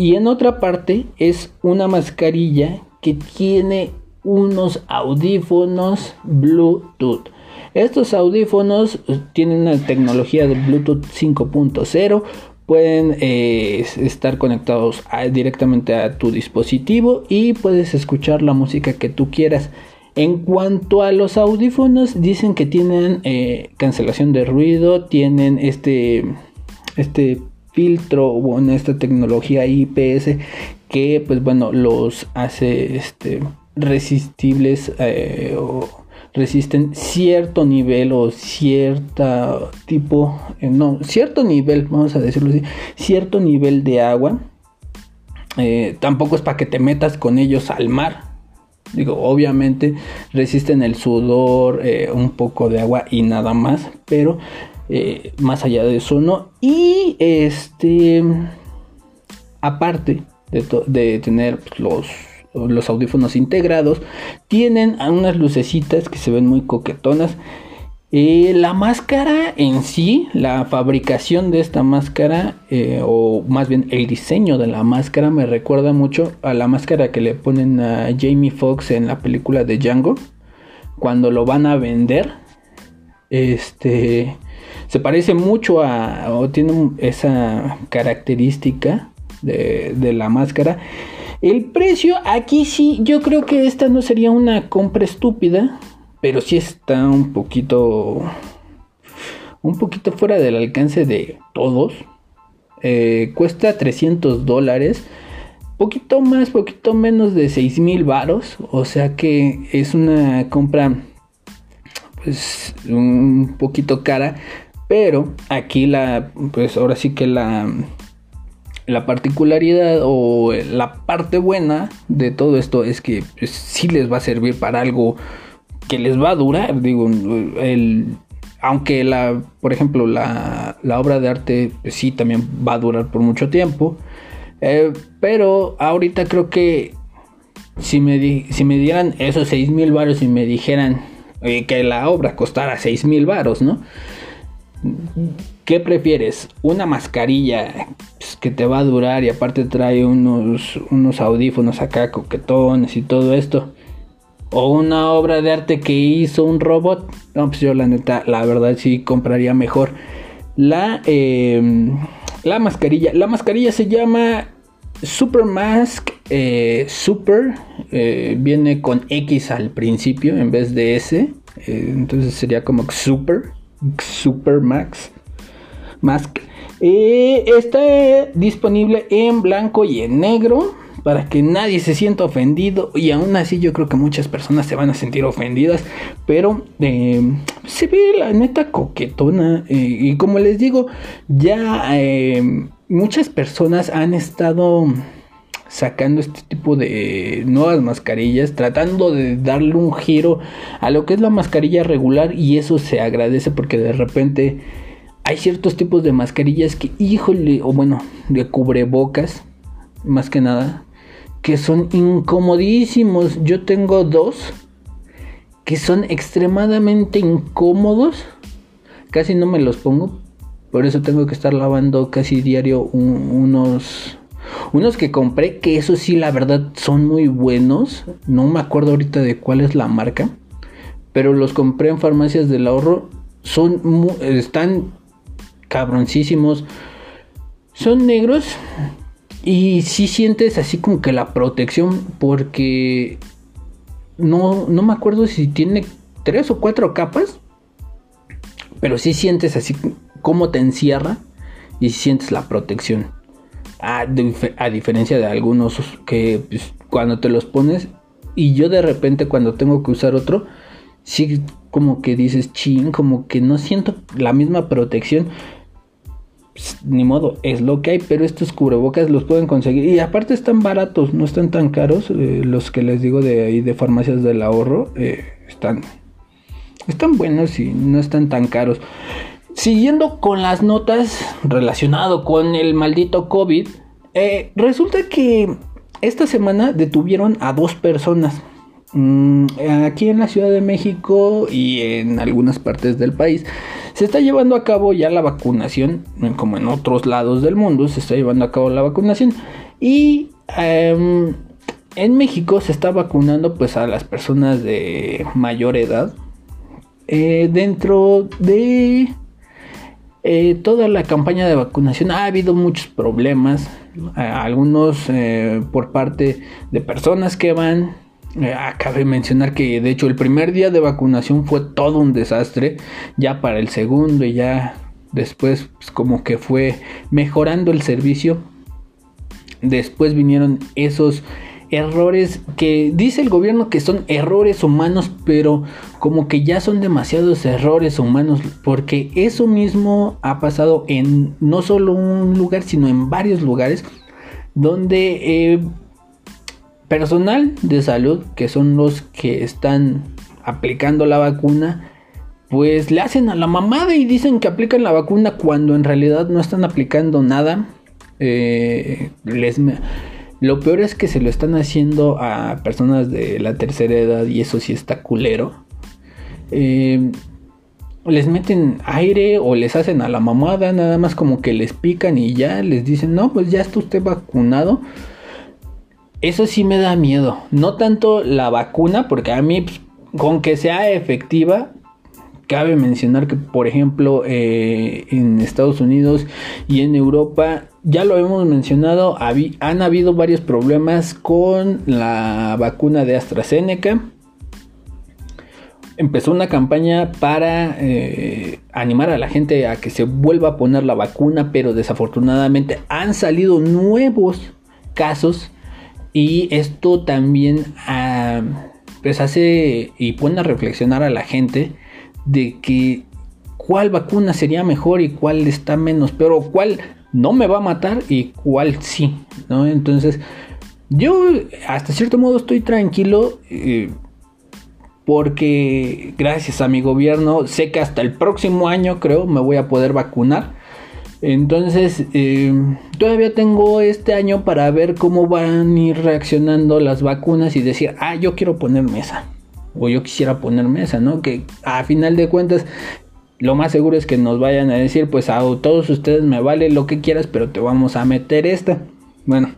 Y en otra parte es una mascarilla que tiene unos audífonos Bluetooth. Estos audífonos eh, tienen una tecnología de Bluetooth 5.0. Pueden eh, estar conectados directamente a tu dispositivo y puedes escuchar la música que tú quieras. En cuanto a los audífonos, dicen que tienen eh, cancelación de ruido, tienen este, este filtro, bueno, esta tecnología IPS que, pues bueno, los hace este, resistibles o resisten cierto nivel o cierto tipo, eh, no, cierto nivel, vamos a decirlo así, cierto nivel de agua. Eh, tampoco es para que te metas con ellos al mar. Digo, obviamente resisten el sudor, eh, un poco de agua y nada más, pero más allá de eso no. Y este, aparte de, de tener pues, los los audífonos integrados tienen unas lucecitas que se ven muy coquetonas. Eh, la máscara en sí, la fabricación de esta máscara, eh, o más bien el diseño de la máscara, me recuerda mucho a la máscara que le ponen a Jamie Foxx en la película de Django. Cuando lo van a vender, este se parece mucho a, o tiene esa característica de, de la máscara. El precio, aquí sí, yo creo que esta no sería una compra estúpida, pero sí está un poquito, un poquito fuera del alcance de todos. Eh, cuesta 300 dólares, poquito más, poquito menos de 6 mil varos, o sea que es una compra, pues, un poquito cara, pero aquí la, pues ahora sí que la la particularidad o la parte buena de todo esto es que pues, sí les va a servir para algo que les va a durar. Digo, el, aunque la, por ejemplo, la, obra de arte pues sí también va a durar por mucho tiempo. Eh, pero ahorita creo que si me, si me dieran esos 6 mil varos y me dijeran que la obra costara 6 mil varos, ¿no? ¿Qué prefieres? ¿Una mascarilla pues, que te va a durar y aparte trae unos, unos audífonos acá coquetones y todo esto? ¿O una obra de arte que hizo un robot? No, pues yo la neta, la verdad sí compraría mejor la, em, la mascarilla. La mascarilla se llama Super Mask eh, Super. Eh, viene con X al principio en vez de S. Eh, entonces sería como Super. Super Max. Mask. está disponible en blanco y en negro para que nadie se sienta ofendido y aún así yo creo que muchas personas se van a sentir ofendidas pero eh, se ve la neta coquetona y como les digo ya eh, muchas personas han estado sacando este tipo de nuevas mascarillas, tratando de darle un giro a lo que es la mascarilla regular y eso se agradece porque de repente hay ciertos tipos de mascarillas que, híjole, o bueno, de cubrebocas, más que nada, que son incomodísimos. Yo tengo dos que son extremadamente incómodos. Casi no me los pongo. Por eso tengo que estar lavando casi diario unos unos que compré que eso sí la verdad son muy buenos. No me acuerdo ahorita de cuál es la marca, pero los compré en farmacias del ahorro. Son están cabroncísimos. Son negros y si sientes así como que la protección porque no, no me acuerdo si tiene tres o cuatro capas. Pero si sientes así como te encierra y sientes la protección. A, diferencia de algunos que pues, cuando te los pones y yo de repente cuando tengo que usar otro, sí como que dices ching, como que no siento la misma protección. Pues, ni modo, es lo que hay, pero estos cubrebocas los pueden conseguir. Y aparte están baratos, no están tan caros. Eh, los que les digo de ahí de farmacias del ahorro eh, están, están buenos y no están tan caros. Siguiendo con las notas relacionado con el maldito COVID, eh, resulta que esta semana detuvieron a dos personas. Mm, aquí en la Ciudad de México y en algunas partes del país se está llevando a cabo ya la vacunación, como en otros lados del mundo se está llevando a cabo la vacunación y em, en México se está vacunando pues a las personas de mayor edad eh, dentro de eh, toda la campaña de vacunación ha habido muchos problemas, algunos eh, por parte de personas que van eh, Acabe mencionar que de hecho el primer día de vacunación fue todo un desastre. Ya para el segundo y ya después pues, como que fue mejorando el servicio. Después vinieron esos errores que dice el gobierno que son errores humanos, pero como que ya son demasiados errores humanos, porque eso mismo ha pasado en no solo un lugar, sino en varios lugares, donde eh, personal de salud, que son los que están aplicando la vacuna, pues le hacen a la mamada y dicen que aplican la vacuna cuando en realidad no están aplicando nada. Eh, les, lo peor es que se lo están haciendo a personas de la tercera edad y eso sí está culero. Eh, les meten aire o les hacen a la mamada, nada más como que les pican y ya les dicen, no, pues ya está usted vacunado. Eso sí me da miedo. No tanto la vacuna, porque a mí, pues, con que sea efectiva, cabe mencionar que, por ejemplo, eh, en Estados Unidos y en Europa, ya lo hemos mencionado, han habido varios problemas con la vacuna de AstraZeneca. Empezó una campaña para eh, animar a la gente a que se vuelva a poner la vacuna, pero desafortunadamente han salido nuevos casos y esto también ah, pues hace y pone a reflexionar a la gente de que cuál vacuna sería mejor y cuál está menos, pero cuál no me va a matar y cuál sí, ¿no? Entonces, yo hasta cierto modo estoy tranquilo. Eh, porque gracias a mi gobierno sé que hasta el próximo año creo me voy a poder vacunar. Entonces eh, todavía tengo este año para ver cómo van a ir reaccionando las vacunas y decir, ah, yo quiero ponerme esa. O yo quisiera ponerme esa, ¿no? Que a final de cuentas lo más seguro es que nos vayan a decir, pues a todos ustedes me vale lo que quieras, pero te vamos a meter esta. Bueno,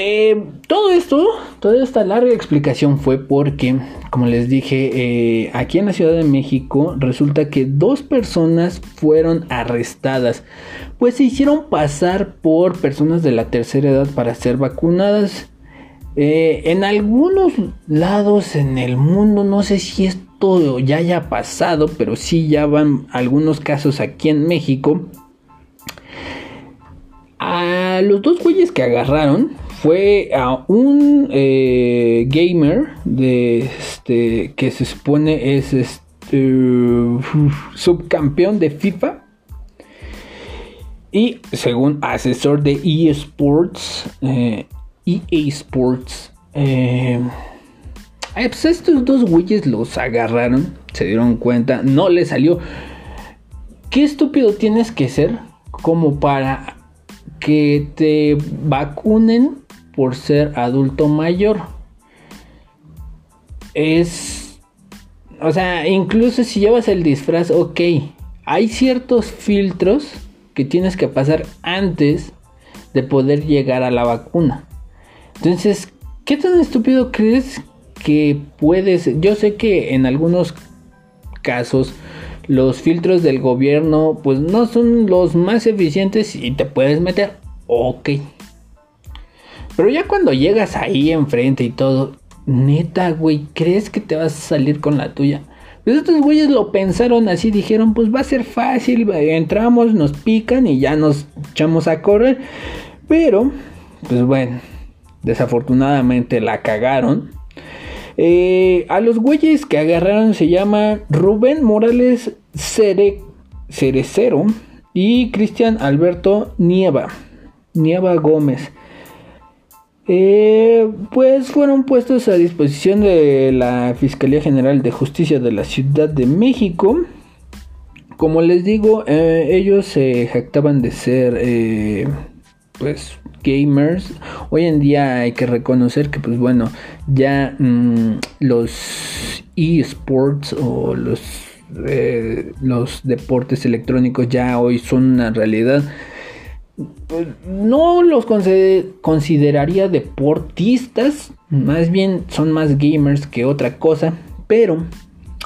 eh, todo esto, toda esta larga explicación fue porque, como les dije, eh, aquí en la Ciudad de México resulta que dos personas fueron arrestadas, pues se hicieron pasar por personas de la tercera edad para ser vacunadas. Eh, en algunos lados en el mundo, no sé si esto ya haya pasado, pero sí ya van algunos casos aquí en México. A los dos güeyes que agarraron, fue a un eh, gamer de este que se supone es este subcampeón de FIFA y según asesor de eSports eh, EA Sports eh, pues estos dos güeyes los agarraron se dieron cuenta no le salió qué estúpido tienes que ser como para que te vacunen por ser adulto mayor. Es... O sea, incluso si llevas el disfraz, ok. Hay ciertos filtros que tienes que pasar antes de poder llegar a la vacuna. Entonces, ¿qué tan estúpido crees que puedes? Yo sé que en algunos casos los filtros del gobierno pues no son los más eficientes y te puedes meter. Ok, pero ya cuando llegas ahí enfrente y todo, neta, güey, ¿crees que te vas a salir con la tuya? Pues estos güeyes lo pensaron así, dijeron, pues va a ser fácil, entramos, nos pican y ya nos echamos a correr. Pero, pues bueno, desafortunadamente la cagaron. Eh, a los güeyes que agarraron se llama Rubén Morales Cere, Cerecero y Cristian Alberto Nieva, Nieva Gómez. Eh, pues fueron puestos a disposición de la Fiscalía General de Justicia de la Ciudad de México. Como les digo, eh, ellos se jactaban de ser, pues, gamers. Hoy en día hay que reconocer que, pues, bueno, ya mm, los eSports o los, los deportes electrónicos ya hoy son una realidad no los consideraría deportistas, más bien son más gamers que otra cosa, pero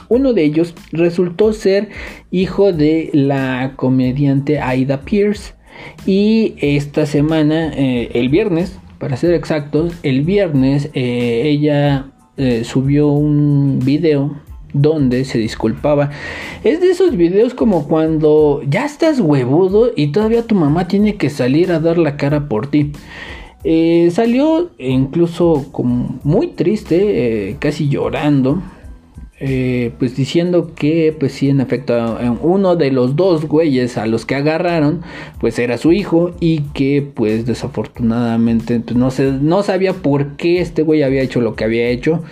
uno de ellos resultó ser hijo de la comediante Aida Pierce y esta semana, eh, el viernes, para ser exactos, el viernes eh, ella eh, subió un video donde se disculpaba. Es de esos videos como cuando ya estás huevudo y todavía tu mamá tiene que salir a dar la cara por ti. Salió incluso como muy triste, casi llorando. Eh, pues diciendo que pues sí en efecto uno de los dos güeyes a los que agarraron pues era su hijo y que pues desafortunadamente pues, no, no sabía por qué este güey había hecho lo que había hecho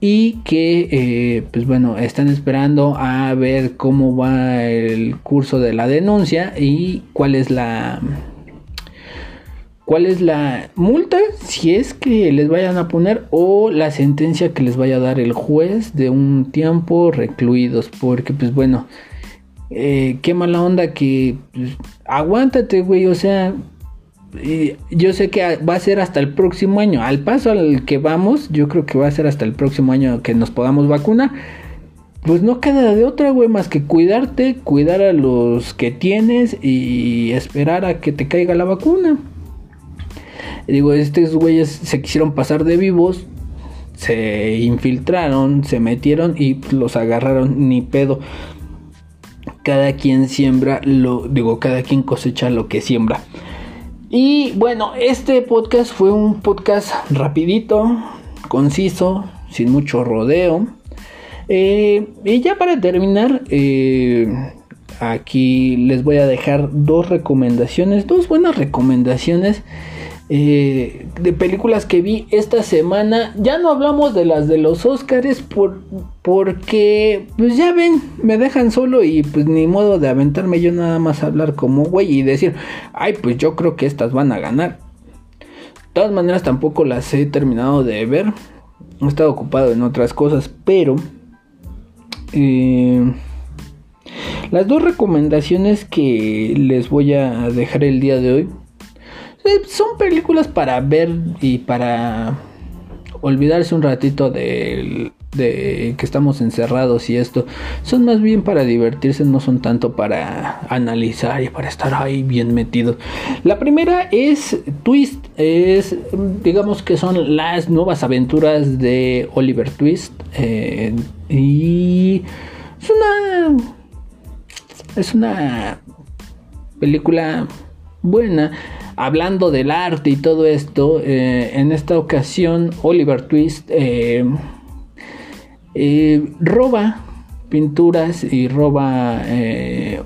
y que eh, pues bueno están esperando a ver cómo va el curso de la denuncia y cuál es la cuál es la multa si es que les vayan a poner o la sentencia que les vaya a dar el juez de un tiempo recluidos porque pues bueno eh, qué mala onda que pues, aguántate güey o sea yo sé que va a ser hasta el próximo año. Al paso al que vamos, yo creo que va a ser hasta el próximo año que nos podamos vacunar. Pues no queda de otra, güey, más que cuidarte, cuidar a los que tienes y esperar a que te caiga la vacuna. Digo, estos güeyes se quisieron pasar de vivos, se infiltraron, se metieron y los agarraron ni pedo. Cada quien siembra lo, digo, cada quien cosecha lo que siembra. Y bueno, este podcast fue un podcast rapidito, conciso, sin mucho rodeo. Eh, y ya para terminar, eh, aquí les voy a dejar dos recomendaciones, dos buenas recomendaciones eh, de películas que vi esta semana. Ya no hablamos de las de los Oscars por, porque, pues ya ven, me dejan solo y pues ni modo de aventarme yo nada más a hablar como güey y decir, ay, pues yo creo que estas van a ganar. De todas maneras tampoco las he terminado de ver. He estado ocupado en otras cosas, pero... Eh, las dos recomendaciones que les voy a dejar el día de hoy son películas para ver y para olvidarse un ratito de, de, que estamos encerrados y esto. Son más bien para divertirse, no son tanto para analizar y para estar ahí bien metidos. La primera es Twist, es digamos que son las nuevas aventuras de Oliver Twist eh, y es una es una película buena. Hablando del arte y todo esto, eh, en esta ocasión Oliver Twist eh, eh, roba pinturas y roba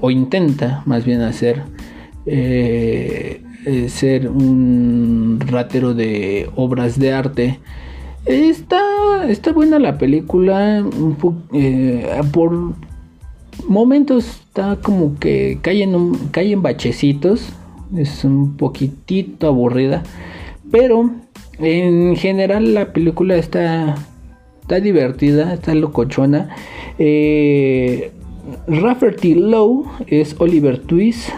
o intenta más bien hacer ser un ratero de obras de arte. Está, está buena la película por momentos está como que cae en, cae en bachecitos. Es un poquitito aburrida. Pero en general la película está, está divertida, está locochona. Eh, Rafferty Lowe es Oliver Twist.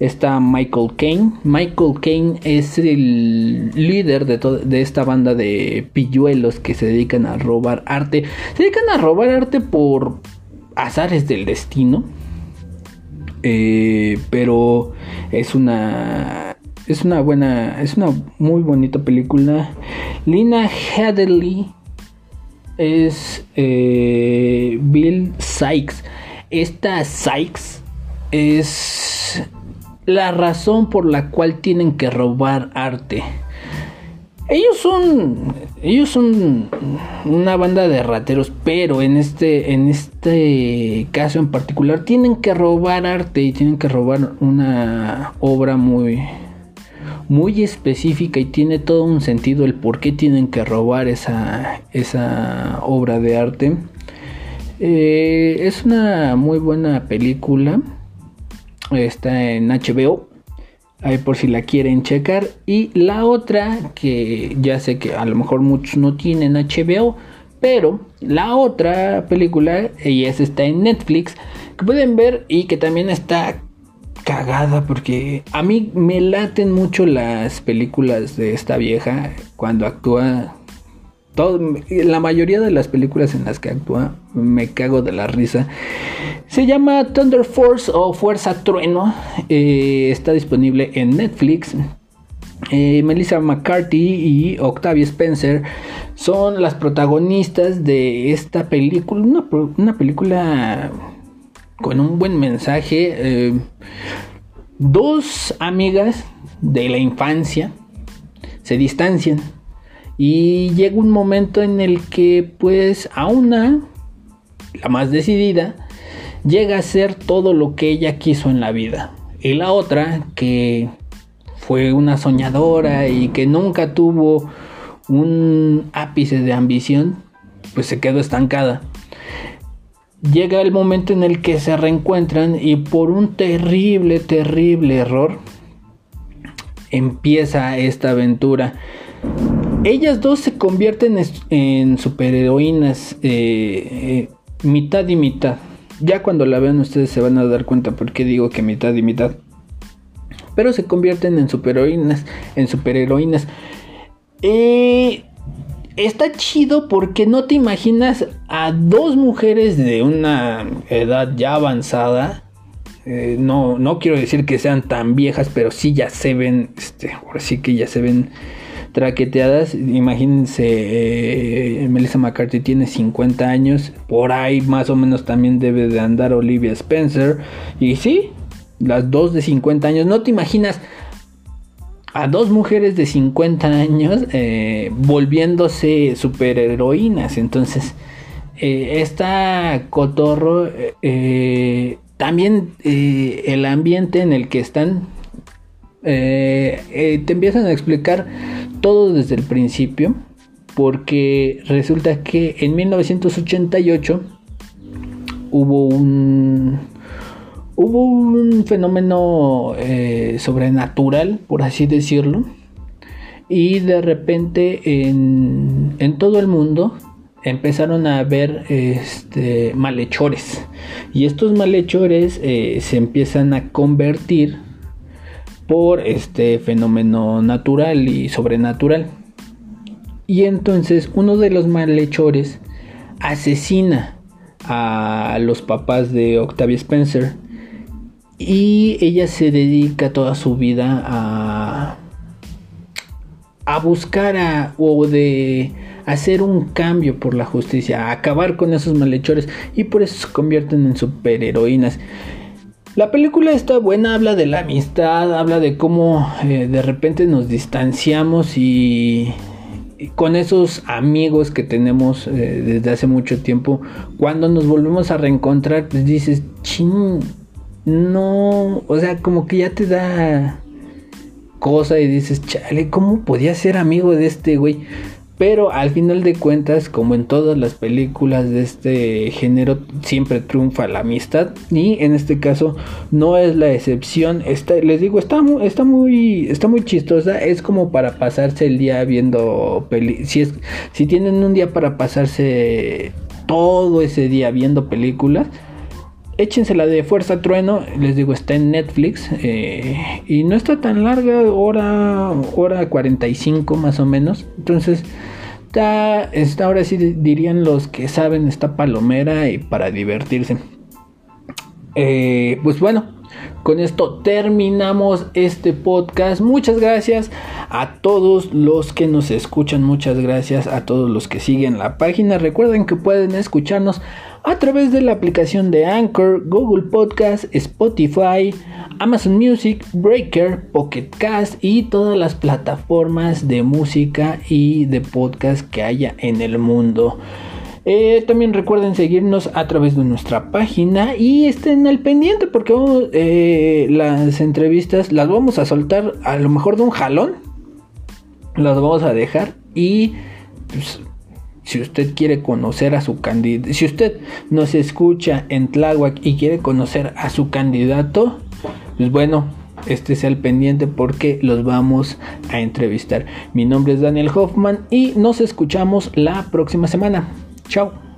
Está Michael Caine. Michael Caine es el líder de, de esta banda de pilluelos que se dedican a robar arte. Se dedican a robar arte por azares del destino. Eh, pero es una es una buena es una muy bonita película. Lina Headley es eh, Bill Sykes. Esta Sykes es la razón por la cual tienen que robar arte ellos son. Ellos son una banda de rateros. Pero en este. En este caso en particular. Tienen que robar arte. Y tienen que robar una obra muy. Muy específica. Y tiene todo un sentido el por qué tienen que robar esa. esa obra de arte. Eh, es una muy buena película. Está en HBO. Ahí por si la quieren checar. Y la otra, que ya sé que a lo mejor muchos no tienen HBO. Pero la otra película, y esa está en Netflix, que pueden ver y que también está cagada porque a mí me laten mucho las películas de esta vieja cuando actúa la mayoría de las películas en las que actúa me cago de la risa. Se llama Thunder Force o Fuerza Trueno. Eh, está disponible en Netflix. Eh, Melissa McCarthy y Octavia Spencer son las protagonistas de esta película. Una, película con un buen mensaje. Eh, dos amigas de la infancia se distancian y llega un momento en el que pues a una, la más decidida, llega a ser todo lo que ella quiso en la vida. Y la otra, que fue una soñadora y que nunca tuvo un ápice de ambición, pues se quedó estancada. Llega el momento en el que se reencuentran y por un terrible, terrible error empieza esta aventura ellas dos se convierten en superheroínas eh, eh, mitad y mitad. Ya cuando la vean ustedes se van a dar cuenta por qué digo que mitad y mitad. Pero se convierten en superheroínas. En superheroínas. Eh, está chido porque no te imaginas a dos mujeres de una edad ya avanzada. no, no quiero decir que sean tan viejas, pero sí ya se ven. Este, sí que ya se ven traqueteadas. Imagínense, eh, Melissa McCarthy tiene 50 años, por ahí más o menos también debe de andar Olivia Spencer. Y sí, las dos de 50 años, no te imaginas a dos mujeres de 50 años eh, volviéndose superheroínas. Entonces, eh, esta cotorro, también el ambiente en el que están eh, te empiezan a explicar todo desde el principio, porque resulta que en 1988 hubo un hubo un fenómeno sobrenatural, por así decirlo, y de repente en, todo el mundo empezaron a haber este, malhechores. Y estos malhechores eh, se empiezan a convertir por este fenómeno natural y sobrenatural. Y entonces uno de los malhechores asesina a los papás de Octavia Spencer. Y ella se dedica toda su vida a, a buscar a, o de hacer un cambio por la justicia, a acabar con esos malhechores y por eso se convierten en superheroínas. La película está buena, habla de la amistad, habla de cómo eh, de repente nos distanciamos y, con esos amigos que tenemos eh, desde hace mucho tiempo, cuando nos volvemos a reencontrar, pues dices, ching, no, o sea, como que ya te da cosa y dices, chale, ¿cómo podía ser amigo de este güey? Pero al final de cuentas, como en todas las películas de este género, siempre triunfa la amistad. Y en este caso no es la excepción. Está, les digo, está, está, muy, está muy chistosa. Es como para pasarse el día viendo películas. Si, tienen un día para pasarse todo ese día viendo películas échensela de Fuerza Trueno, les digo, está en Netflix eh, y no está tan larga, hora, hora 45 más o menos. Entonces, está, está ahora sí dirían los que saben, está palomera y para divertirse. Eh, pues bueno, con esto terminamos este podcast. Muchas gracias a todos los que nos escuchan. Muchas gracias a todos los que siguen la página. Recuerden que pueden escucharnos a través de la aplicación de Anchor, Google Podcast, Spotify, Amazon Music, Breaker, Pocket Cast y todas las plataformas de música y de podcast que haya en el mundo. Eh, también recuerden seguirnos a través de nuestra página y estén al pendiente porque eh, las entrevistas las vamos a soltar a lo mejor de un jalón. Las vamos a dejar y pues, si usted quiere conocer a su candidato, si usted nos escucha en Tláhuac y quiere conocer a su candidato, pues bueno, este sea el pendiente porque los vamos a entrevistar. Mi nombre es Daniel Hoffman y nos escuchamos la próxima semana. Chao.